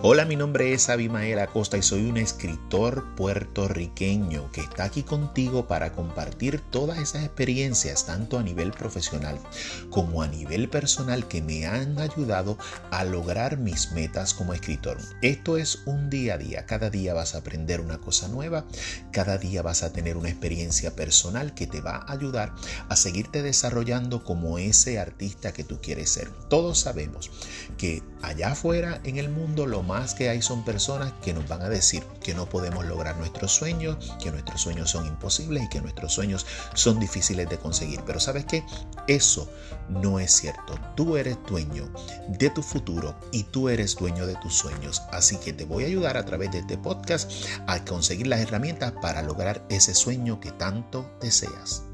Hola, mi nombre es Abimael Acosta y soy un escritor puertorriqueño que está aquí contigo para compartir todas esas experiencias, tanto a nivel profesional como a nivel personal, que me han ayudado a lograr mis metas como escritor. Esto es un día a día, cada día vas a aprender una cosa nueva, cada día vas a tener una experiencia personal que te va a ayudar a seguirte desarrollando como ese artista que tú quieres ser. Todos sabemos que allá afuera en el mundo lo más que hay son personas que nos van a decir que no podemos lograr nuestros sueños, que nuestros sueños son imposibles y que nuestros sueños son difíciles de conseguir. Pero sabes que eso no es cierto. Tú eres dueño de tu futuro y tú eres dueño de tus sueños. Así que te voy a ayudar a través de este podcast a conseguir las herramientas para lograr ese sueño que tanto deseas.